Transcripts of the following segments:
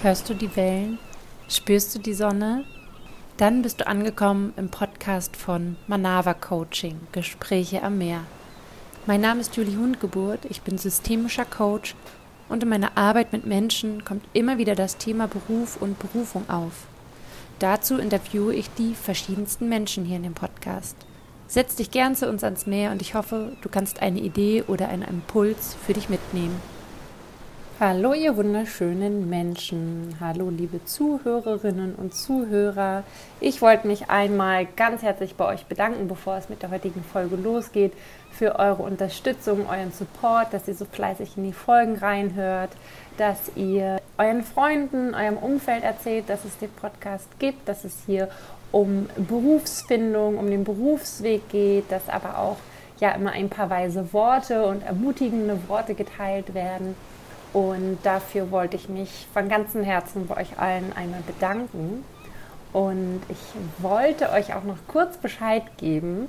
Hörst du die Wellen? Spürst du die Sonne? Dann bist du angekommen im Podcast von Manava Coaching, Gespräche am Meer. Mein Name ist Julie Hundgeburt, ich bin systemischer Coach und in meiner Arbeit mit Menschen kommt immer wieder das Thema Beruf und Berufung auf. Dazu interviewe ich die verschiedensten Menschen hier in dem Podcast. Setz dich gern zu uns ans Meer und ich hoffe, du kannst eine Idee oder einen Impuls für dich mitnehmen. Hallo ihr wunderschönen Menschen, hallo liebe Zuhörerinnen und Zuhörer. Ich wollte mich einmal ganz herzlich bei euch bedanken, bevor es mit der heutigen Folge losgeht, für eure Unterstützung, euren Support, dass ihr so fleißig in die Folgen reinhört, dass ihr euren Freunden, eurem Umfeld erzählt, dass es den Podcast gibt, dass es hier um Berufsfindung, um den Berufsweg geht, dass aber auch ja immer ein paar weise Worte und ermutigende Worte geteilt werden und dafür wollte ich mich von ganzem Herzen bei euch allen einmal bedanken. Und ich wollte euch auch noch kurz Bescheid geben.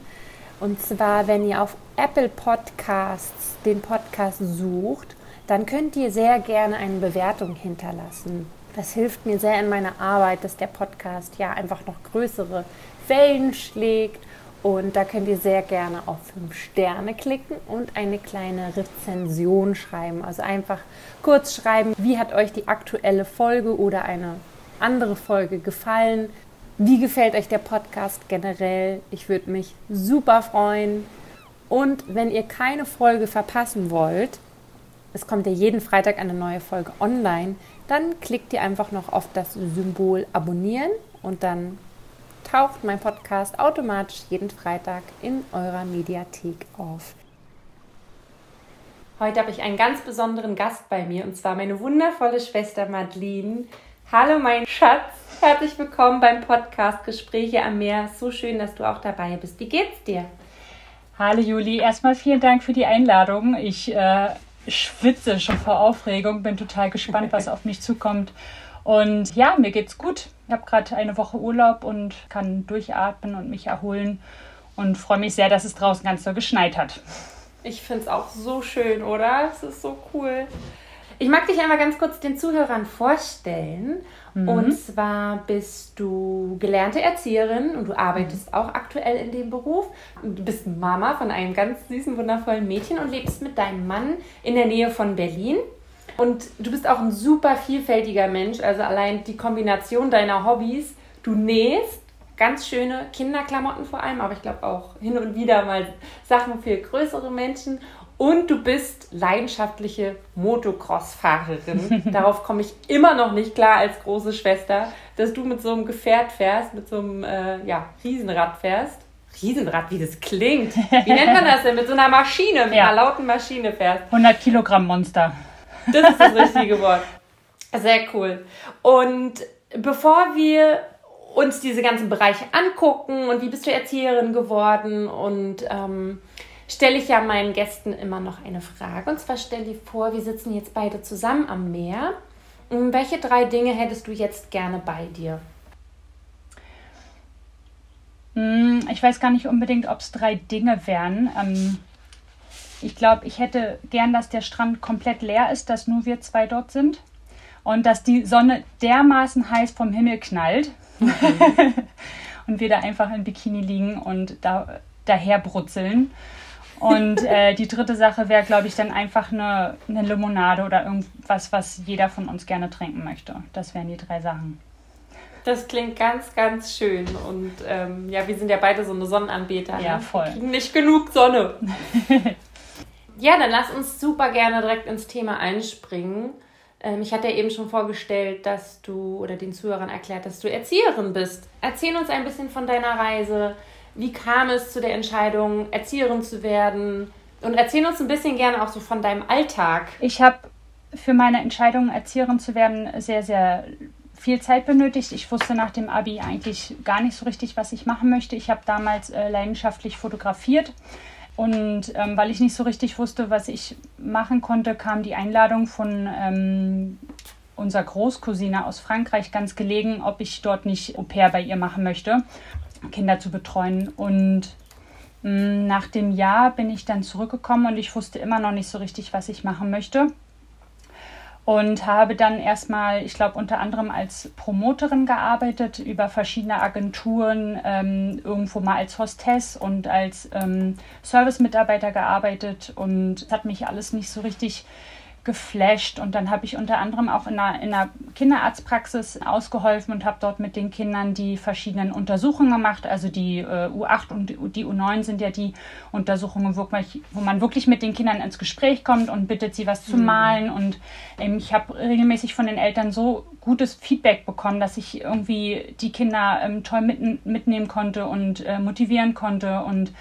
Und zwar, wenn ihr auf Apple Podcasts den Podcast sucht, dann könnt ihr sehr gerne eine Bewertung hinterlassen. Das hilft mir sehr in meiner Arbeit, dass der Podcast ja einfach noch größere Wellen schlägt und da könnt ihr sehr gerne auf 5 Sterne klicken und eine kleine Rezension schreiben. Also einfach kurz schreiben, wie hat euch die aktuelle Folge oder eine andere Folge gefallen? Wie gefällt euch der Podcast generell? Ich würde mich super freuen. Und wenn ihr keine Folge verpassen wollt, es kommt ja jeden Freitag eine neue Folge online, dann klickt ihr einfach noch auf das Symbol Abonnieren und dann taucht mein Podcast automatisch jeden Freitag in eurer Mediathek auf. Heute habe ich einen ganz besonderen Gast bei mir und zwar meine wundervolle Schwester Madeline. Hallo mein Schatz, herzlich willkommen beim Podcast Gespräche am Meer. So schön, dass du auch dabei bist. Wie geht's dir? Hallo Juli, erstmal vielen Dank für die Einladung. Ich äh, schwitze schon vor Aufregung, bin total gespannt, was auf mich zukommt. Und ja, mir geht's gut. Ich habe gerade eine Woche Urlaub und kann durchatmen und mich erholen und freue mich sehr, dass es draußen ganz so geschneit hat. Ich finde es auch so schön, oder? Es ist so cool. Ich mag dich einmal ganz kurz den Zuhörern vorstellen. Mhm. Und zwar bist du gelernte Erzieherin und du arbeitest mhm. auch aktuell in dem Beruf. Du bist Mama von einem ganz süßen, wundervollen Mädchen und lebst mit deinem Mann in der Nähe von Berlin. Und du bist auch ein super vielfältiger Mensch. Also allein die Kombination deiner Hobbys. Du nähst ganz schöne Kinderklamotten vor allem, aber ich glaube auch hin und wieder mal Sachen für größere Menschen. Und du bist leidenschaftliche Motocross-Fahrerin. Darauf komme ich immer noch nicht klar als große Schwester, dass du mit so einem Gefährt fährst, mit so einem äh, ja, Riesenrad fährst. Riesenrad, wie das klingt. Wie nennt man das denn? Mit so einer Maschine, mit ja. einer lauten Maschine fährst. 100 Kilogramm Monster. Das ist das richtige Wort. Sehr cool. Und bevor wir uns diese ganzen Bereiche angucken und wie bist du Erzieherin geworden und ähm, stelle ich ja meinen Gästen immer noch eine Frage. Und zwar stell dir vor, wir sitzen jetzt beide zusammen am Meer. Welche drei Dinge hättest du jetzt gerne bei dir? Hm, ich weiß gar nicht unbedingt, ob es drei Dinge wären. Ähm, ich glaube, ich hätte gern, dass der Strand komplett leer ist, dass nur wir zwei dort sind und dass die Sonne dermaßen heiß vom Himmel knallt okay. und wir da einfach in Bikini liegen und da daher brutzeln. Und äh, die dritte Sache wäre, glaube ich, dann einfach eine, eine Limonade oder irgendwas, was jeder von uns gerne trinken möchte. Das wären die drei Sachen. Das klingt ganz, ganz schön. Und ähm, ja, wir sind ja beide so eine Sonnenanbeter. Ja, ne? voll. Nicht genug Sonne. Ja, dann lass uns super gerne direkt ins Thema einspringen. Ähm, ich hatte ja eben schon vorgestellt, dass du oder den Zuhörern erklärt, dass du Erzieherin bist. Erzähl uns ein bisschen von deiner Reise. Wie kam es zu der Entscheidung, Erzieherin zu werden? Und erzähl uns ein bisschen gerne auch so von deinem Alltag. Ich habe für meine Entscheidung, Erzieherin zu werden, sehr, sehr viel Zeit benötigt. Ich wusste nach dem Abi eigentlich gar nicht so richtig, was ich machen möchte. Ich habe damals äh, leidenschaftlich fotografiert und ähm, weil ich nicht so richtig wusste, was ich machen konnte, kam die Einladung von ähm, unserer Großcousine aus Frankreich ganz gelegen, ob ich dort nicht Au pair bei ihr machen möchte, Kinder zu betreuen. Und mh, mm, nach dem Jahr bin ich dann zurückgekommen und ich wusste immer noch nicht so richtig, was ich machen möchte. Und habe dann erstmal, ich glaube, unter anderem als Promoterin gearbeitet, über verschiedene Agenturen, ähm, irgendwo mal als Hostess und als ähm, Service-Mitarbeiter gearbeitet. Und hat mich alles nicht so richtig geflasht und dann habe ich unter anderem auch in einer, in einer Kinderarztpraxis ausgeholfen und habe dort mit den Kindern die verschiedenen Untersuchungen gemacht. Also die äh, U8 und die U9 sind ja die Untersuchungen, wo, wo man wirklich mit den Kindern ins Gespräch kommt und bittet sie was zu mhm. malen. Und ähm, ich habe regelmäßig von den Eltern so gutes Feedback bekommen, dass ich irgendwie die Kinder ähm, toll mit, mitnehmen konnte und äh, motivieren konnte und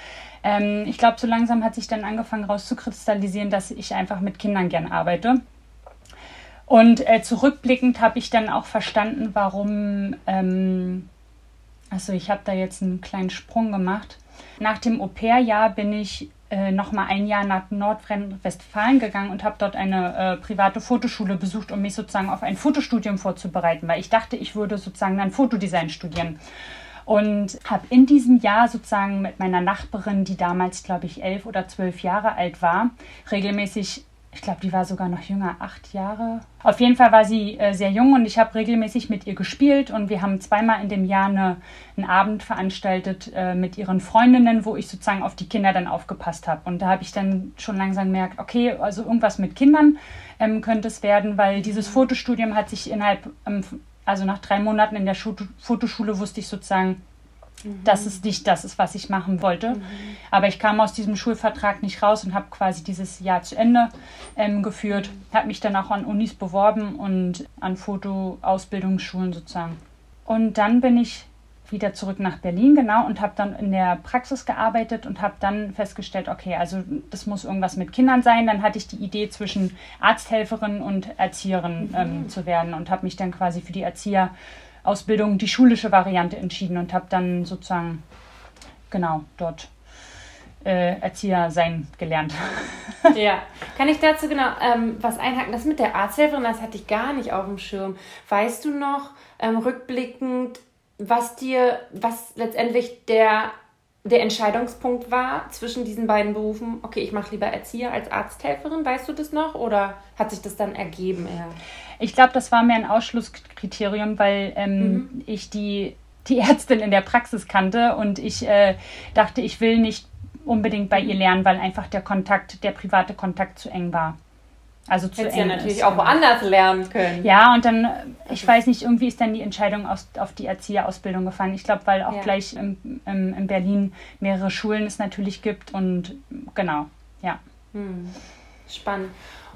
ähm, ich glaube, so langsam hat sich dann angefangen rauszukristallisieren, dass ich einfach mit Kindern gern arbeite. Und äh, zurückblickend habe ich dann auch verstanden, warum, ähm, also ich habe da jetzt einen kleinen Sprung gemacht. Nach dem Au-pair-Jahr bin ich äh, noch mal ein Jahr nach Nordrhein-Westfalen gegangen und habe dort eine äh, private Fotoschule besucht, um mich sozusagen auf ein Fotostudium vorzubereiten, weil ich dachte, ich würde sozusagen dann Fotodesign studieren und habe in diesem Jahr sozusagen mit meiner Nachbarin, die damals, glaube ich, elf oder zwölf Jahre alt war, regelmäßig ich glaube, die war sogar noch jünger, acht Jahre. Auf jeden Fall war sie äh, sehr jung und ich habe regelmäßig mit ihr gespielt und wir haben zweimal in dem Jahr eine, einen Abend veranstaltet äh, mit ihren Freundinnen, wo ich sozusagen auf die Kinder dann aufgepasst habe. Und da habe ich dann schon langsam gemerkt, okay, also irgendwas mit Kindern ähm, könnte es werden, weil dieses Fotostudium hat sich innerhalb ähm, also nach drei Monaten in der Fotoschule wusste ich sozusagen, mhm. dass es nicht das ist, was ich machen wollte. Mhm. Aber ich kam aus diesem Schulvertrag nicht raus und habe quasi dieses Jahr zu Ende ähm, geführt. Habe mich dann auch an Unis beworben und an Fotoausbildungsschulen sozusagen. Und dann bin ich wieder zurück nach Berlin, genau, und habe dann in der Praxis gearbeitet und habe dann festgestellt, okay, also das muss irgendwas mit Kindern sein. Dann hatte ich die Idee, zwischen Arzthelferin und Erzieherin ähm, mhm. zu werden und habe mich dann quasi für die Erzieherausbildung, die schulische Variante entschieden und habe dann sozusagen, genau, dort äh, Erzieher sein gelernt. ja, kann ich dazu genau ähm, was einhaken? Das mit der Arzthelferin, das hatte ich gar nicht auf dem Schirm. Weißt du noch, ähm, rückblickend, was dir, was letztendlich der, der Entscheidungspunkt war zwischen diesen beiden Berufen. Okay, ich mache lieber Erzieher als Arzthelferin, weißt du das noch? Oder hat sich das dann ergeben eher? Ich glaube, das war mir ein Ausschlusskriterium, weil ähm, mhm. ich die, die Ärztin in der Praxis kannte und ich äh, dachte, ich will nicht unbedingt bei ihr lernen, weil einfach der Kontakt, der private Kontakt zu eng war. Also zu Hättest ja natürlich ist, auch woanders lernen können. Ja, und dann, ich weiß nicht, irgendwie ist dann die Entscheidung aus, auf die Erzieherausbildung gefallen. Ich glaube, weil auch ja. gleich im, im, in Berlin mehrere Schulen es natürlich gibt und genau, ja. Hm. Spannend.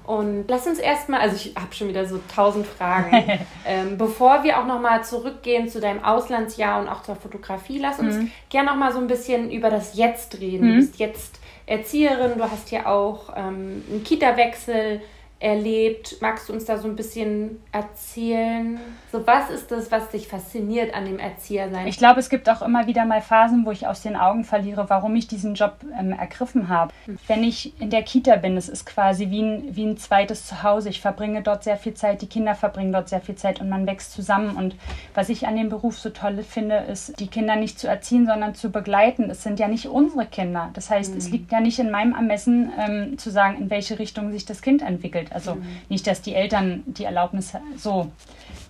Und lass uns erstmal, also ich habe schon wieder so tausend Fragen. ähm, bevor wir auch nochmal zurückgehen zu deinem Auslandsjahr und auch zur Fotografie, lass uns mhm. gerne nochmal so ein bisschen über das Jetzt reden. Mhm. Du bist jetzt Erzieherin, du hast ja auch ähm, einen Kita-Wechsel erlebt. Magst du uns da so ein bisschen erzählen? So, was ist das, was dich fasziniert an dem Erziehersein? Ich glaube, es gibt auch immer wieder mal Phasen, wo ich aus den Augen verliere, warum ich diesen Job ähm, ergriffen habe. Hm. Wenn ich in der Kita bin, es ist quasi wie ein, wie ein zweites Zuhause. Ich verbringe dort sehr viel Zeit, die Kinder verbringen dort sehr viel Zeit und man wächst zusammen. Und was ich an dem Beruf so toll finde, ist, die Kinder nicht zu erziehen, sondern zu begleiten. Es sind ja nicht unsere Kinder. Das heißt, mhm. es hm. liegt ja nicht in meinem Ermessen, ähm, zu sagen, in welche Richtung sich das Kind entwickelt. Also mhm. nicht, dass die Eltern die Erlaubnis so.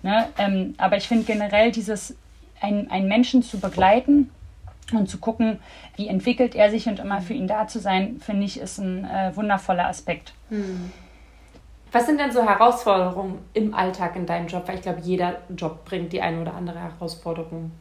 Ne? Ähm, aber ich finde generell dieses, ein, einen Menschen zu begleiten und zu gucken, wie entwickelt er sich und immer für ihn da zu sein, finde ich, ist ein äh, wundervoller Aspekt. Mhm. Was sind denn so Herausforderungen im Alltag in deinem Job? Weil ich glaube, jeder Job bringt die eine oder andere Herausforderung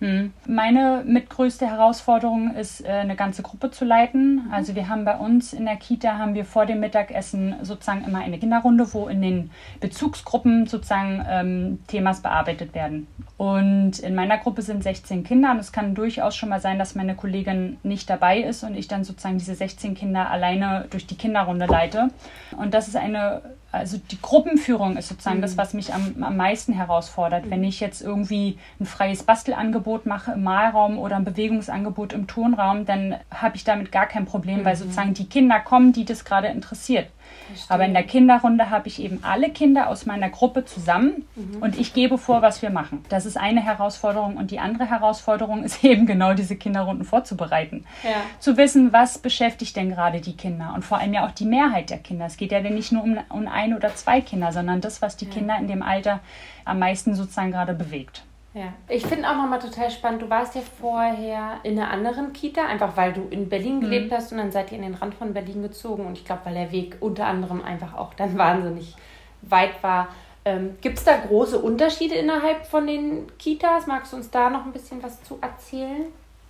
hm. Meine mitgrößte Herausforderung ist, äh, eine ganze Gruppe zu leiten. Also wir haben bei uns in der Kita haben wir vor dem Mittagessen sozusagen immer eine Kinderrunde, wo in den Bezugsgruppen sozusagen ähm, Themas bearbeitet werden. Und in meiner Gruppe sind 16 Kinder und es kann durchaus schon mal sein, dass meine Kollegin nicht dabei ist und ich dann sozusagen diese 16 Kinder alleine durch die Kinderrunde leite. Und das ist eine also die Gruppenführung ist sozusagen mhm. das, was mich am, am meisten herausfordert. Mhm. Wenn ich jetzt irgendwie ein freies Bastelangebot mache im Malraum oder ein Bewegungsangebot im Turnraum, dann habe ich damit gar kein Problem, mhm. weil sozusagen die Kinder kommen, die das gerade interessiert. Verstehe. Aber in der Kinderrunde habe ich eben alle Kinder aus meiner Gruppe zusammen mhm. und ich gebe vor, was wir machen. Das ist eine Herausforderung und die andere Herausforderung ist eben genau diese Kinderrunden vorzubereiten. Ja. Zu wissen, was beschäftigt denn gerade die Kinder und vor allem ja auch die Mehrheit der Kinder. Es geht ja nicht nur um, um ein oder zwei Kinder, sondern das, was die ja. Kinder in dem Alter am meisten sozusagen gerade bewegt. Ja, ich finde auch nochmal total spannend, du warst ja vorher in einer anderen Kita, einfach weil du in Berlin mhm. gelebt mhm. hast und dann seid ihr in den Rand von Berlin gezogen und ich glaube, weil der Weg unter anderem einfach auch dann wahnsinnig weit war. Ähm, Gibt es da große Unterschiede innerhalb von den Kitas? Magst du uns da noch ein bisschen was zu erzählen?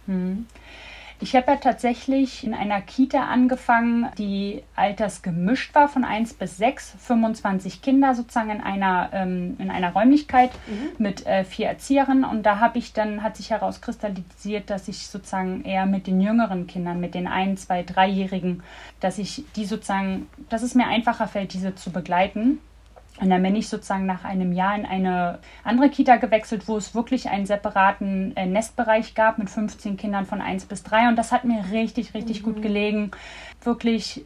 Mhm. Ich habe ja tatsächlich in einer Kita angefangen, die altersgemischt war von 1 bis 6, 25 Kinder sozusagen in einer, ähm, in einer Räumlichkeit mhm. mit äh, vier Erzieherinnen. Und da habe ich dann, hat sich herauskristallisiert, dass ich sozusagen eher mit den jüngeren Kindern, mit den 1, 2, 3-Jährigen, dass ich die sozusagen, dass es mir einfacher fällt, diese zu begleiten. Und dann bin ich sozusagen nach einem Jahr in eine andere Kita gewechselt, wo es wirklich einen separaten äh, Nestbereich gab mit 15 Kindern von 1 bis 3. Und das hat mir richtig, richtig mhm. gut gelegen. Wirklich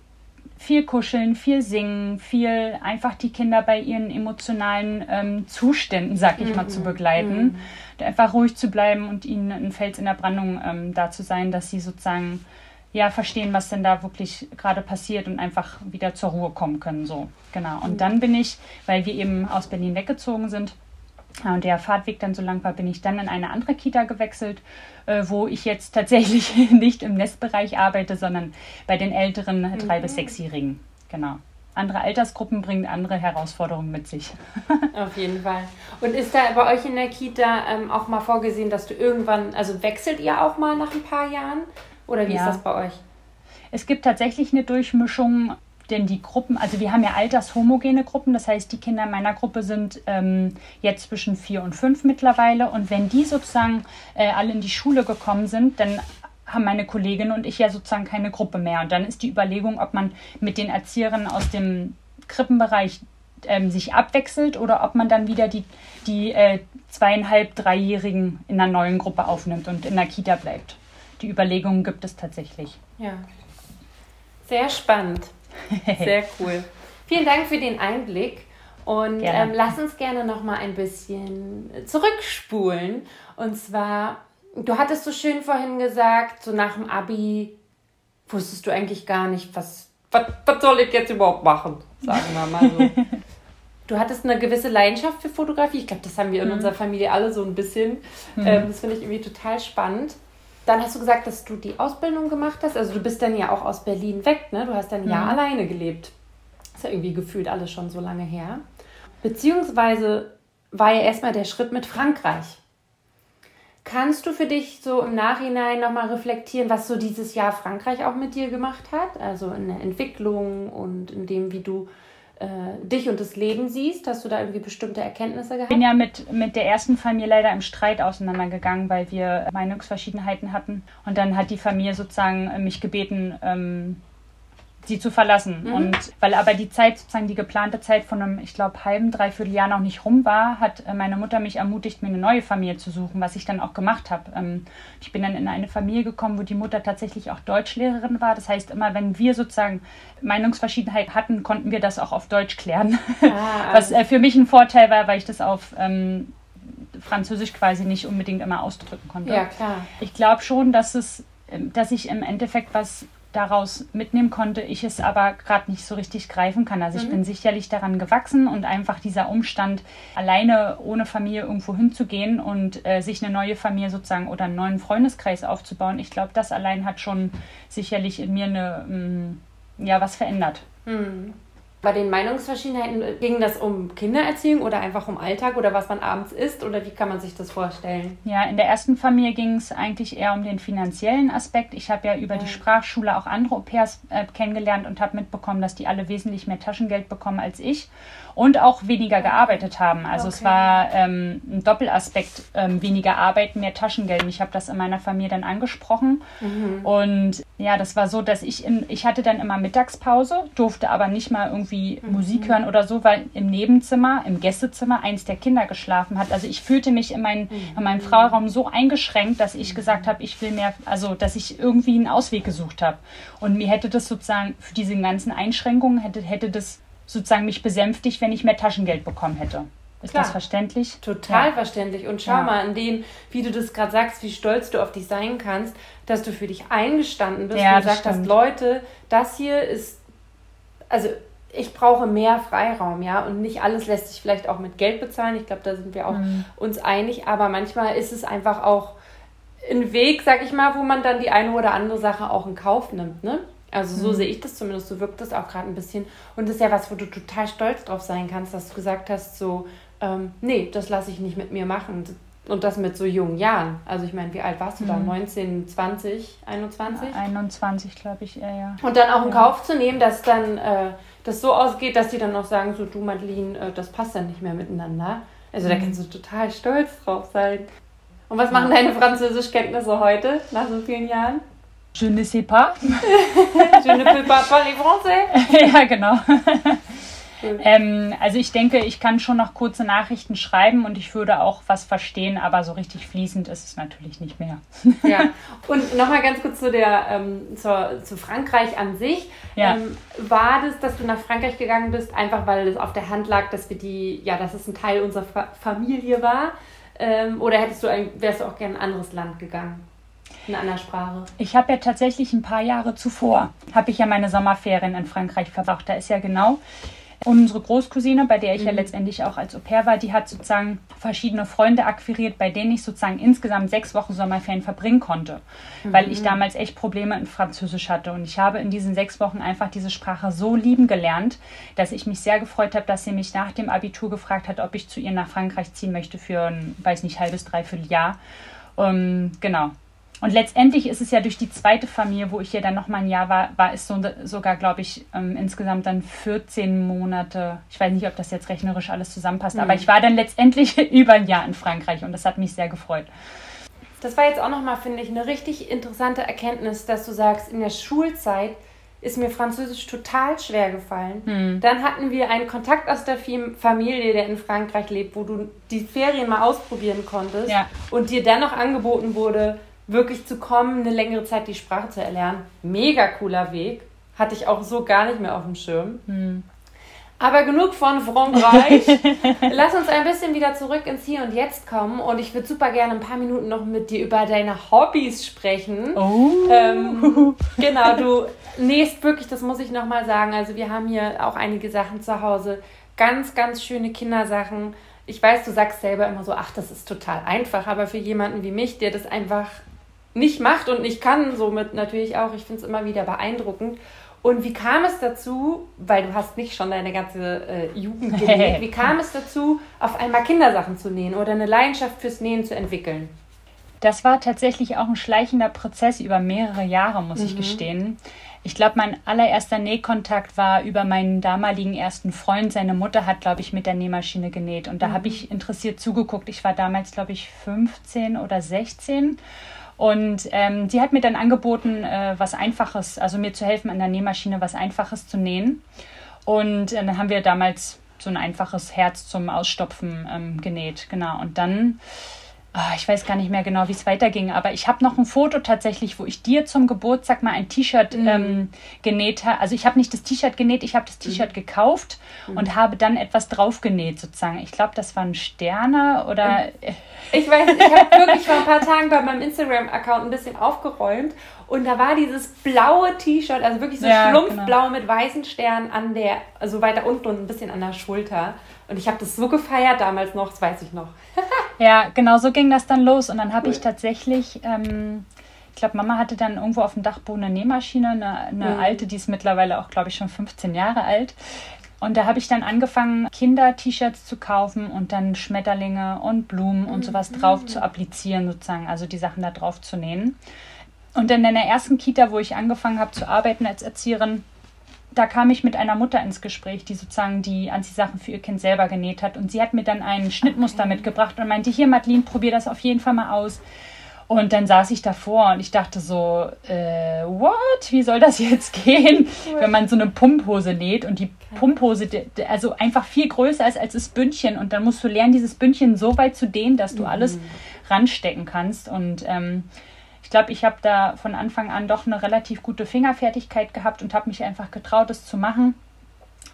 viel kuscheln, viel singen, viel einfach die Kinder bei ihren emotionalen ähm, Zuständen, sag ich mhm. mal, zu mhm. begleiten. Mhm. Einfach ruhig zu bleiben und ihnen ein Fels in der Brandung ähm, da zu sein, dass sie sozusagen ja, verstehen, was denn da wirklich gerade passiert und einfach wieder zur Ruhe kommen können. So, genau. Und mhm. dann bin ich, weil wir eben aus Berlin weggezogen sind, und der Fahrtweg dann so lang war, bin ich dann in eine andere Kita gewechselt, äh, wo ich jetzt tatsächlich nicht im Nestbereich arbeite, sondern bei den älteren mhm. drei- bis sechsjährigen. Genau. Andere Altersgruppen bringen andere Herausforderungen mit sich. Auf jeden Fall. Und ist da bei euch in der Kita ähm, auch mal vorgesehen, dass du irgendwann, also wechselt ihr auch mal nach ein paar Jahren? Oder wie ja. ist das bei euch? Es gibt tatsächlich eine Durchmischung, denn die Gruppen, also wir haben ja altershomogene Gruppen, das heißt, die Kinder meiner Gruppe sind ähm, jetzt zwischen vier und fünf mittlerweile. Und wenn die sozusagen äh, alle in die Schule gekommen sind, dann haben meine Kollegin und ich ja sozusagen keine Gruppe mehr. Und dann ist die Überlegung, ob man mit den Erzieherinnen aus dem Krippenbereich ähm, sich abwechselt oder ob man dann wieder die, die äh, zweieinhalb, dreijährigen in einer neuen Gruppe aufnimmt und in der Kita bleibt die Überlegungen gibt es tatsächlich. Ja. Sehr spannend. Sehr cool. Vielen Dank für den Einblick. Und ähm, lass uns gerne noch mal ein bisschen zurückspulen. Und zwar, du hattest so schön vorhin gesagt, so nach dem Abi wusstest du eigentlich gar nicht, was, was, was soll ich jetzt überhaupt machen, sagen wir mal so. du hattest eine gewisse Leidenschaft für Fotografie. Ich glaube, das haben wir in mhm. unserer Familie alle so ein bisschen. Mhm. Ähm, das finde ich irgendwie total spannend. Dann hast du gesagt, dass du die Ausbildung gemacht hast. Also du bist dann ja auch aus Berlin weg, ne? Du hast dann ein Jahr mhm. alleine gelebt. ist ja irgendwie gefühlt alles schon so lange her. Beziehungsweise war ja erstmal der Schritt mit Frankreich. Kannst du für dich so im Nachhinein nochmal reflektieren, was so dieses Jahr Frankreich auch mit dir gemacht hat? Also in der Entwicklung und in dem, wie du dich und das Leben siehst? Hast du da irgendwie bestimmte Erkenntnisse gehabt? Ich bin ja mit, mit der ersten Familie leider im Streit auseinandergegangen, weil wir Meinungsverschiedenheiten hatten. Und dann hat die Familie sozusagen mich gebeten, ähm, sie zu verlassen. Mhm. Und weil aber die Zeit, sozusagen die geplante Zeit von einem, ich glaube, halben, dreiviertel Jahr noch nicht rum war, hat äh, meine Mutter mich ermutigt, mir eine neue Familie zu suchen, was ich dann auch gemacht habe. Ähm, ich bin dann in eine Familie gekommen, wo die Mutter tatsächlich auch Deutschlehrerin war. Das heißt, immer wenn wir sozusagen Meinungsverschiedenheit hatten, konnten wir das auch auf Deutsch klären. Ah, was äh, für mich ein Vorteil war, weil ich das auf ähm, Französisch quasi nicht unbedingt immer ausdrücken konnte. Ja, klar. Ich glaube schon, dass es, ähm, dass ich im Endeffekt was daraus mitnehmen konnte, ich es aber gerade nicht so richtig greifen kann. Also ich mhm. bin sicherlich daran gewachsen und einfach dieser Umstand, alleine ohne Familie irgendwo hinzugehen und äh, sich eine neue Familie sozusagen oder einen neuen Freundeskreis aufzubauen, ich glaube, das allein hat schon sicherlich in mir eine, mh, mm, ja, was verändert. Mhm. Bei den Meinungsverschiedenheiten äh, ging das um Kindererziehung oder einfach um Alltag oder was man abends isst oder wie kann man sich das vorstellen? Ja, in der ersten Familie ging es eigentlich eher um den finanziellen Aspekt. Ich habe ja über ja. die Sprachschule auch andere Au-pairs äh, kennengelernt und habe mitbekommen, dass die alle wesentlich mehr Taschengeld bekommen als ich und auch weniger gearbeitet haben. Also okay. es war ähm, ein Doppelaspekt, ähm, weniger Arbeit, mehr Taschengeld. Ich habe das in meiner Familie dann angesprochen mhm. und ja, das war so, dass ich in, ich hatte dann immer Mittagspause, durfte aber nicht mal irgendwie mhm. Musik hören oder so, weil im Nebenzimmer, im Gästezimmer eins der Kinder geschlafen hat. Also ich fühlte mich in, mein, mhm. in meinem Freiraum so eingeschränkt, dass ich gesagt habe, ich will mehr, also dass ich irgendwie einen Ausweg gesucht habe. Und mir hätte das sozusagen für diese ganzen Einschränkungen hätte, hätte das sozusagen mich besänftigt, wenn ich mehr Taschengeld bekommen hätte. Ist Klar. das verständlich? Total ja. verständlich. Und schau ja. mal, in dem, wie du das gerade sagst, wie stolz du auf dich sein kannst, dass du für dich eingestanden bist ja, und gesagt hast, Leute, das hier ist, also ich brauche mehr Freiraum, ja, und nicht alles lässt sich vielleicht auch mit Geld bezahlen. Ich glaube, da sind wir auch mhm. uns einig, aber manchmal ist es einfach auch ein Weg, sag ich mal, wo man dann die eine oder andere Sache auch in Kauf nimmt, ne? Also so mhm. sehe ich das zumindest, so wirkt das auch gerade ein bisschen. Und das ist ja was, wo du total stolz drauf sein kannst, dass du gesagt hast, so, ähm, nee, das lasse ich nicht mit mir machen. Und das mit so jungen Jahren. Also ich meine, wie alt warst du da? 19, 20, 21? Ja, 21, glaube ich, eher, ja. Und dann auch in Kauf zu nehmen, dass dann äh, das so ausgeht, dass die dann noch sagen, so du Madeline, äh, das passt dann nicht mehr miteinander. Also da mhm. kannst du total stolz drauf sein. Und was machen deine Französischkenntnisse heute, nach so vielen Jahren? Je ne sais pas. Je ne peux pas parler français. ja, genau. Ähm, also ich denke, ich kann schon noch kurze Nachrichten schreiben und ich würde auch was verstehen, aber so richtig fließend ist es natürlich nicht mehr. ja, und nochmal ganz kurz zu, der, ähm, zur, zu Frankreich an sich. Ja. Ähm, war das, dass du nach Frankreich gegangen bist, einfach weil es auf der Hand lag, dass wir die, ja, dass es ein Teil unserer Familie war? Ähm, oder hättest du ein, wärst du auch gerne in ein anderes Land gegangen? In einer Sprache. Ich habe ja tatsächlich ein paar Jahre zuvor, habe ich ja meine Sommerferien in Frankreich verbracht. Da ist ja genau Unsere Großcousine, bei der ich mhm. ja letztendlich auch als Au pair war, die hat sozusagen verschiedene Freunde akquiriert, bei denen ich sozusagen insgesamt sechs Wochen Sommerferien verbringen konnte, mhm. weil ich mhm. damals echt Probleme in Französisch hatte. Und ich habe in diesen sechs Wochen einfach diese Sprache so lieben gelernt, dass ich mich sehr gefreut habe, dass sie mich nach dem Abitur gefragt hat, ob ich zu ihr nach Frankreich ziehen möchte für ein, weiß nicht, halbes, dreiviertel Jahr. Um, ähm, genau. Und letztendlich ist es ja durch die zweite Familie, wo ich hier dann nochmal ein Jahr war, war es so, sogar, glaube ich, ähm, insgesamt dann 14 Monate. Ich weiß nicht, ob das jetzt rechnerisch alles zusammenpasst, mhm. aber ich war dann letztendlich über ein Jahr in Frankreich und das hat mich sehr gefreut. Das war jetzt auch nochmal, finde ich, eine richtig interessante Erkenntnis, dass du sagst, in der Schulzeit ist mir Französisch total schwer gefallen. Hm. Dann hatten wir einen Kontakt aus der Familie, der in Frankreich lebt, wo du die Ferien mal ausprobieren konntest ja. und dir dann noch angeboten wurde, wirklich zu kommen, eine längere Zeit die Sprache zu erlernen. Mega cooler Weg. Hatte ich auch so gar nicht mehr auf dem Schirm. Hm. Aber genug von Frankreich. Lass uns ein bisschen wieder zurück ins Hier und Jetzt kommen. Und ich würde super gerne ein paar Minuten noch mit dir über deine Hobbys sprechen. Oh. Ähm, genau, du nähst wirklich, das muss ich nochmal sagen. Also wir haben hier auch einige Sachen zu Hause. Ganz, ganz schöne Kindersachen. Ich weiß, du sagst selber immer so, ach, das ist total einfach. Aber für jemanden wie mich, der das einfach nicht macht und nicht kann, somit natürlich auch. Ich finde es immer wieder beeindruckend. Und wie kam es dazu, weil du hast nicht schon deine ganze äh, Jugend genäht, wie kam es dazu, auf einmal Kindersachen zu nähen oder eine Leidenschaft fürs Nähen zu entwickeln? Das war tatsächlich auch ein schleichender Prozess über mehrere Jahre, muss mhm. ich gestehen. Ich glaube, mein allererster Nähkontakt war über meinen damaligen ersten Freund. Seine Mutter hat, glaube ich, mit der Nähmaschine genäht. Und da mhm. habe ich interessiert zugeguckt. Ich war damals, glaube ich, 15 oder 16 und ähm, sie hat mir dann angeboten, äh, was Einfaches, also mir zu helfen an der Nähmaschine, was Einfaches zu nähen. Und äh, dann haben wir damals so ein einfaches Herz zum Ausstopfen ähm, genäht. Genau. Und dann ich weiß gar nicht mehr genau, wie es weiterging, aber ich habe noch ein Foto tatsächlich, wo ich dir zum Geburtstag mal ein T-Shirt mhm. ähm, genäht habe. Also ich habe nicht das T-Shirt genäht, ich habe das T-Shirt mhm. gekauft mhm. und habe dann etwas drauf genäht sozusagen. Ich glaube, das waren Sterne oder... Ähm, ich weiß, ich habe wirklich vor ein paar Tagen bei meinem Instagram-Account ein bisschen aufgeräumt und da war dieses blaue T-Shirt, also wirklich so ja, schlumpfblau genau. mit weißen Sternen an der, also weiter unten und ein bisschen an der Schulter. Und ich habe das so gefeiert damals noch, das weiß ich noch. ja, genau so ging das dann los. Und dann habe ich tatsächlich, ähm, ich glaube, Mama hatte dann irgendwo auf dem Dachboden eine Nähmaschine, eine, eine mhm. alte, die ist mittlerweile auch, glaube ich, schon 15 Jahre alt. Und da habe ich dann angefangen, Kinder-T-Shirts zu kaufen und dann Schmetterlinge und Blumen und sowas mhm. drauf zu applizieren, sozusagen, also die Sachen da drauf zu nähen. Und dann in der ersten Kita, wo ich angefangen habe zu arbeiten als Erzieherin, da kam ich mit einer Mutter ins Gespräch, die sozusagen die Anziehsachen für ihr Kind selber genäht hat. Und sie hat mir dann ein Schnittmuster okay. mitgebracht und meinte, hier Madeline, probier das auf jeden Fall mal aus. Und dann saß ich davor und ich dachte so, äh, what? Wie soll das jetzt gehen, wenn man so eine Pumphose näht und die Pumphose also einfach viel größer ist als das Bündchen und dann musst du lernen, dieses Bündchen so weit zu dehnen, dass du mhm. alles ranstecken kannst. Und ähm, ich glaube, ich habe da von Anfang an doch eine relativ gute Fingerfertigkeit gehabt und habe mich einfach getraut, es zu machen.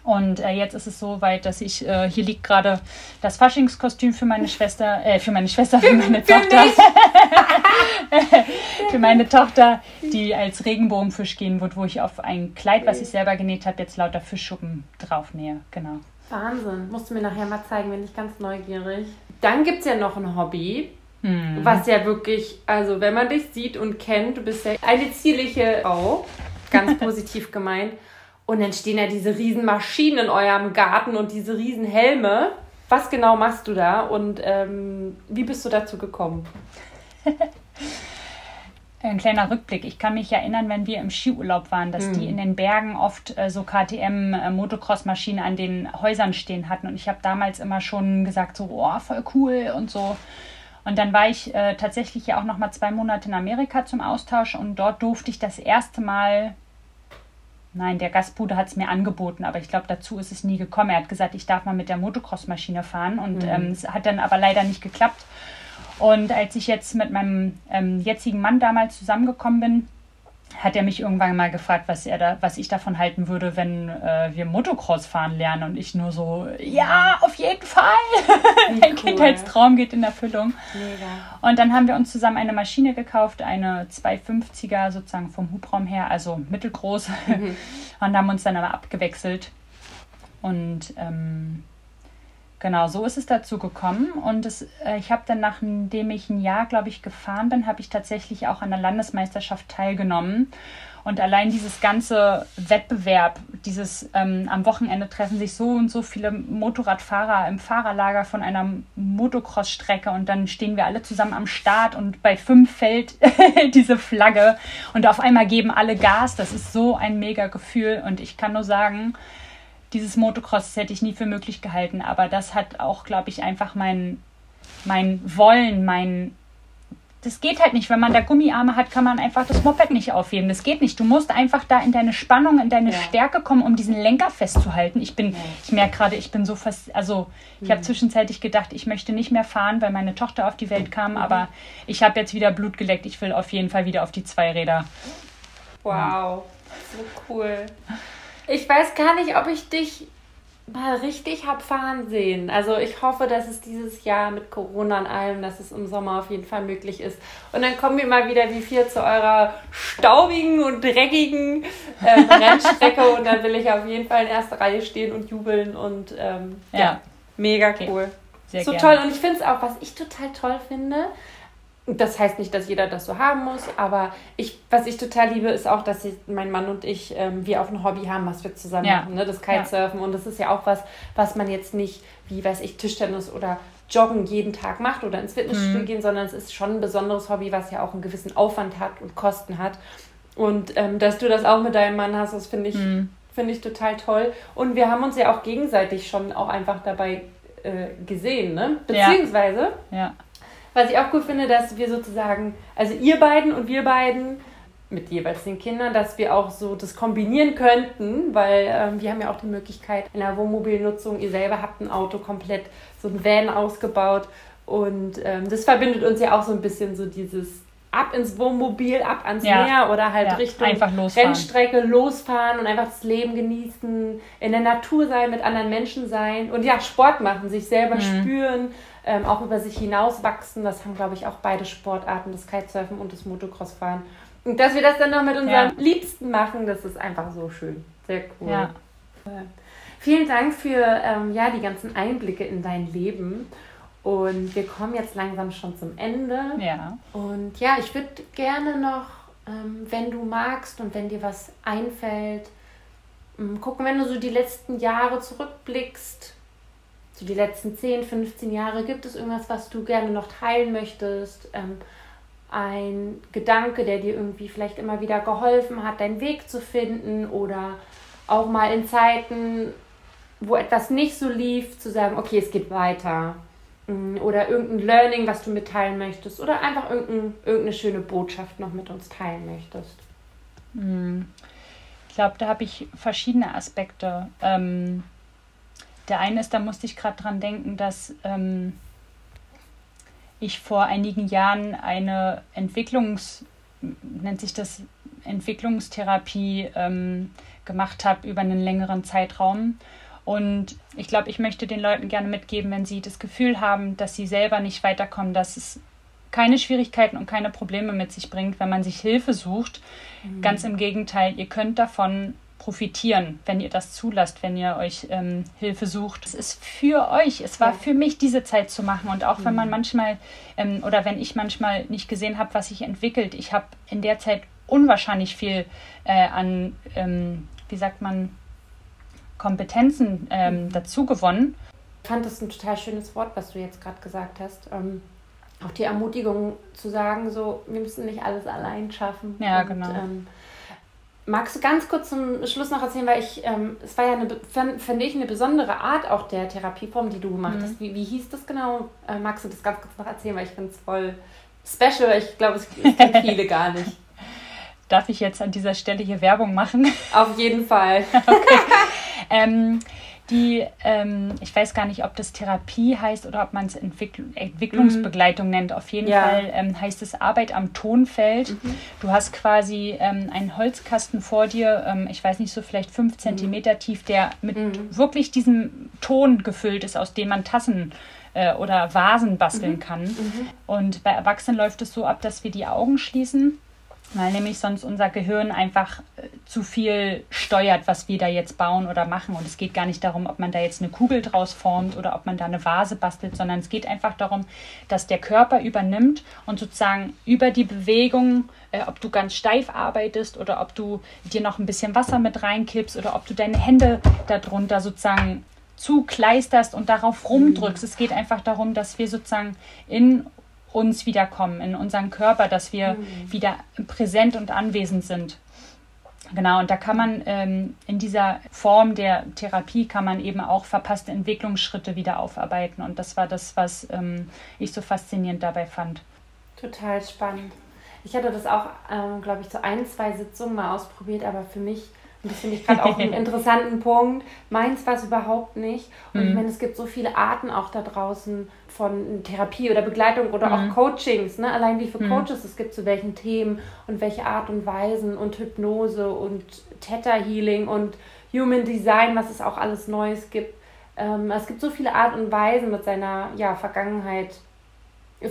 Und äh, jetzt ist es so weit, dass ich, äh, hier liegt gerade das Faschingskostüm für meine Schwester, äh, für meine Schwester, für meine für Tochter. für meine Tochter, die als Regenbogenfisch gehen wird, wo ich auf ein Kleid, was ich selber genäht habe, jetzt lauter Fischschuppen drauf nähe. Genau. Wahnsinn. Musst du mir nachher mal zeigen, bin ich ganz neugierig. Dann gibt es ja noch ein Hobby, hm. was ja wirklich, also wenn man dich sieht und kennt, du bist ja eine zierliche Frau, ganz positiv gemeint. Und dann stehen ja diese riesen Maschinen in eurem Garten und diese riesen Helme. Was genau machst du da und ähm, wie bist du dazu gekommen? Ein kleiner Rückblick. Ich kann mich erinnern, wenn wir im Skiurlaub waren, dass mhm. die in den Bergen oft äh, so KTM-Motocross-Maschinen äh, an den Häusern stehen hatten. Und ich habe damals immer schon gesagt, so, oh, voll cool und so. Und dann war ich äh, tatsächlich ja auch noch mal zwei Monate in Amerika zum Austausch und dort durfte ich das erste Mal Nein, der Gastbruder hat es mir angeboten, aber ich glaube, dazu ist es nie gekommen. Er hat gesagt, ich darf mal mit der Motocross-Maschine fahren und mhm. ähm, es hat dann aber leider nicht geklappt. Und als ich jetzt mit meinem ähm, jetzigen Mann damals zusammengekommen bin, hat er mich irgendwann mal gefragt, was er da, was ich davon halten würde, wenn äh, wir Motocross fahren lernen und ich nur so, ja, auf jeden Fall. Ein cool. Kindheitstraum geht in Erfüllung. Mega. Und dann haben wir uns zusammen eine Maschine gekauft, eine 250er sozusagen vom Hubraum her, also mittelgroß, mhm. und haben uns dann aber abgewechselt. Und ähm, Genau, so ist es dazu gekommen. Und es, äh, ich habe dann, nachdem ich ein Jahr, glaube ich, gefahren bin, habe ich tatsächlich auch an der Landesmeisterschaft teilgenommen. Und allein dieses ganze Wettbewerb, dieses ähm, am Wochenende treffen sich so und so viele Motorradfahrer im Fahrerlager von einer Motocross-Strecke und dann stehen wir alle zusammen am Start und bei fünf fällt diese Flagge und auf einmal geben alle Gas. Das ist so ein mega Gefühl und ich kann nur sagen, dieses Motocross hätte ich nie für möglich gehalten, aber das hat auch, glaube ich, einfach mein, mein Wollen, mein. Das geht halt nicht. Wenn man da Gummiarme hat, kann man einfach das Moped nicht aufheben. Das geht nicht. Du musst einfach da in deine Spannung, in deine ja. Stärke kommen, um diesen Lenker festzuhalten. Ich bin, ja. ich merke gerade, ich bin so fast, also ich mhm. habe zwischenzeitlich gedacht, ich möchte nicht mehr fahren, weil meine Tochter auf die Welt kam, mhm. aber ich habe jetzt wieder Blut geleckt. Ich will auf jeden Fall wieder auf die zwei Räder. Wow, so cool. Ich weiß gar nicht, ob ich dich mal richtig hab fahren sehen. Also ich hoffe, dass es dieses Jahr mit Corona und allem, dass es im Sommer auf jeden Fall möglich ist. Und dann kommen wir mal wieder wie vier zu eurer staubigen und dreckigen ähm, Rennstrecke und dann will ich auf jeden Fall in erster Reihe stehen und jubeln und ähm, ja. ja. mega cool. Okay. so gerne. toll. Und ich finde es auch, was ich total toll finde, das heißt nicht, dass jeder das so haben muss, aber ich, was ich total liebe, ist auch, dass ich, mein Mann und ich, ähm, wir auch ein Hobby haben, was wir zusammen ja. machen, ne? das Kitesurfen. Ja. Und das ist ja auch was, was man jetzt nicht, wie weiß ich, Tischtennis oder Joggen jeden Tag macht oder ins Fitnessstudio mhm. gehen, sondern es ist schon ein besonderes Hobby, was ja auch einen gewissen Aufwand hat und Kosten hat. Und ähm, dass du das auch mit deinem Mann hast, das finde ich, mhm. Find ich total toll. Und wir haben uns ja auch gegenseitig schon auch einfach dabei äh, gesehen, ne? Beziehungsweise. ja. ja was ich auch cool finde, dass wir sozusagen, also ihr beiden und wir beiden mit jeweils den Kindern, dass wir auch so das kombinieren könnten, weil ähm, wir haben ja auch die Möglichkeit in der Wohnmobilnutzung, ihr selber habt ein Auto komplett so ein Van ausgebaut und ähm, das verbindet uns ja auch so ein bisschen so dieses ab ins Wohnmobil, ab ans ja. Meer oder halt ja. Richtung Rennstrecke losfahren und einfach das Leben genießen, in der Natur sein, mit anderen Menschen sein und ja, Sport machen, sich selber mhm. spüren, ähm, auch über sich hinauswachsen. Das haben, glaube ich, auch beide Sportarten, das Kitesurfen und das Motocrossfahren. Und dass wir das dann noch mit unseren ja. Liebsten machen, das ist einfach so schön. Sehr cool. Ja. Vielen Dank für ähm, ja, die ganzen Einblicke in dein Leben. Und wir kommen jetzt langsam schon zum Ende. Ja. Und ja, ich würde gerne noch, ähm, wenn du magst und wenn dir was einfällt, ähm, gucken, wenn du so die letzten Jahre zurückblickst, so die letzten 10, 15 Jahre, gibt es irgendwas, was du gerne noch teilen möchtest? Ähm, ein Gedanke, der dir irgendwie vielleicht immer wieder geholfen hat, deinen Weg zu finden oder auch mal in Zeiten, wo etwas nicht so lief, zu sagen, okay, es geht weiter. Mm, oder irgendein Learning, was du mitteilen möchtest oder einfach irgendein, irgendeine schöne Botschaft noch mit uns teilen möchtest? Mm. Ich glaube, da habe ich verschiedene Aspekte. Ähm, der eine ist, da musste ich gerade dran denken, dass ähm, ich vor einigen Jahren eine Entwicklungs, nennt sich das Entwicklungstherapie ähm, gemacht habe über einen längeren Zeitraum. Und ich glaube, ich möchte den Leuten gerne mitgeben, wenn sie das Gefühl haben, dass sie selber nicht weiterkommen, dass es keine Schwierigkeiten und keine Probleme mit sich bringt, wenn man sich Hilfe sucht. Mhm. Ganz im Gegenteil, ihr könnt davon profitieren, wenn ihr das zulasst, wenn ihr euch ähm, Hilfe sucht. Es ist für euch. Es war ja. für mich, diese Zeit zu machen. Und auch mhm. wenn man mhm. manchmal ähm, oder wenn ich manchmal nicht gesehen habe, was sich entwickelt, ich habe in der Zeit unwahrscheinlich viel äh, an, ähm, wie sagt man, Kompetenzen ähm, mhm. dazu gewonnen. Ich fand das ein total schönes Wort, was du jetzt gerade gesagt hast. Ähm, auch die Ermutigung zu sagen, so, wir müssen nicht alles allein schaffen. Ja, und, genau. Magst du ganz kurz zum Schluss noch erzählen, weil ich, ähm, es war ja eine, finde ich, eine besondere Art auch der Therapieform, die du gemacht mhm. hast. Wie, wie hieß das genau? Äh, magst du das ganz kurz noch erzählen, weil ich finde es voll special. Ich glaube, es, kennen viele gar nicht. Darf ich jetzt an dieser Stelle hier Werbung machen? Auf jeden Fall. okay. ähm, die, ähm, ich weiß gar nicht, ob das Therapie heißt oder ob man es Entwickl Entwicklungsbegleitung mhm. nennt. Auf jeden ja. Fall ähm, heißt es Arbeit am Tonfeld. Mhm. Du hast quasi ähm, einen Holzkasten vor dir, ähm, ich weiß nicht, so vielleicht fünf mhm. Zentimeter tief, der mit mhm. wirklich diesem Ton gefüllt ist, aus dem man Tassen äh, oder Vasen basteln mhm. kann. Mhm. Und bei Erwachsenen läuft es so ab, dass wir die Augen schließen weil nämlich sonst unser Gehirn einfach äh, zu viel steuert, was wir da jetzt bauen oder machen. Und es geht gar nicht darum, ob man da jetzt eine Kugel draus formt oder ob man da eine Vase bastelt, sondern es geht einfach darum, dass der Körper übernimmt und sozusagen über die Bewegung, äh, ob du ganz steif arbeitest oder ob du dir noch ein bisschen Wasser mit reinkippst oder ob du deine Hände darunter sozusagen zukleisterst und darauf rumdrückst. Mhm. Es geht einfach darum, dass wir sozusagen in uns wiederkommen, in unseren Körper, dass wir mhm. wieder präsent und anwesend sind. Genau, und da kann man ähm, in dieser Form der Therapie kann man eben auch verpasste Entwicklungsschritte wieder aufarbeiten. Und das war das, was ähm, ich so faszinierend dabei fand. Total spannend. Ich hatte das auch, ähm, glaube ich, zu ein, zwei Sitzungen mal ausprobiert, aber für mich und das finde ich gerade auch einen interessanten Punkt. Meins war es überhaupt nicht. Und mhm. ich meine, es gibt so viele Arten auch da draußen von Therapie oder Begleitung oder mhm. auch Coachings. Ne? Allein wie viele mhm. Coaches es gibt zu welchen Themen und welche Art und Weisen und Hypnose und Theta Healing und Human Design, was es auch alles Neues gibt. Ähm, es gibt so viele Art und Weisen mit seiner ja, Vergangenheit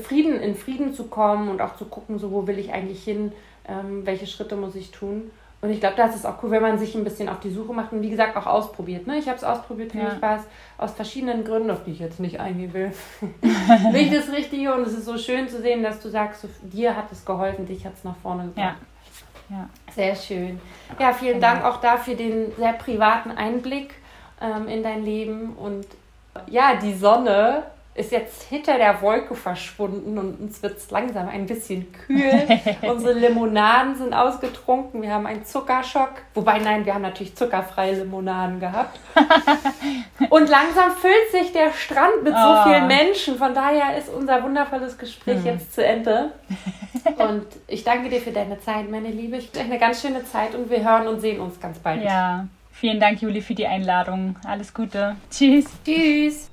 Frieden, in Frieden zu kommen und auch zu gucken, so wo will ich eigentlich hin, ähm, welche Schritte muss ich tun. Und ich glaube, das ist auch cool, wenn man sich ein bisschen auf die Suche macht und wie gesagt auch ausprobiert. Ne? Ich habe es ausprobiert, für ja. mich war es aus verschiedenen Gründen, auf die ich jetzt nicht eingehen will, nicht das Richtige. Und es ist so schön zu sehen, dass du sagst, so, dir hat es geholfen, dich hat es nach vorne gebracht. Ja. ja. Sehr schön. Ja, vielen genau. Dank auch dafür den sehr privaten Einblick ähm, in dein Leben. Und ja, die Sonne ist jetzt hinter der Wolke verschwunden und uns wird es langsam ein bisschen kühl. Unsere Limonaden sind ausgetrunken. Wir haben einen Zuckerschock. Wobei, nein, wir haben natürlich zuckerfreie Limonaden gehabt. und langsam füllt sich der Strand mit oh. so vielen Menschen. Von daher ist unser wundervolles Gespräch hm. jetzt zu Ende. Und ich danke dir für deine Zeit, meine Liebe. Ich wünsche eine ganz schöne Zeit und wir hören und sehen uns ganz bald. Ja, vielen Dank, Juli, für die Einladung. Alles Gute. Tschüss. Tschüss.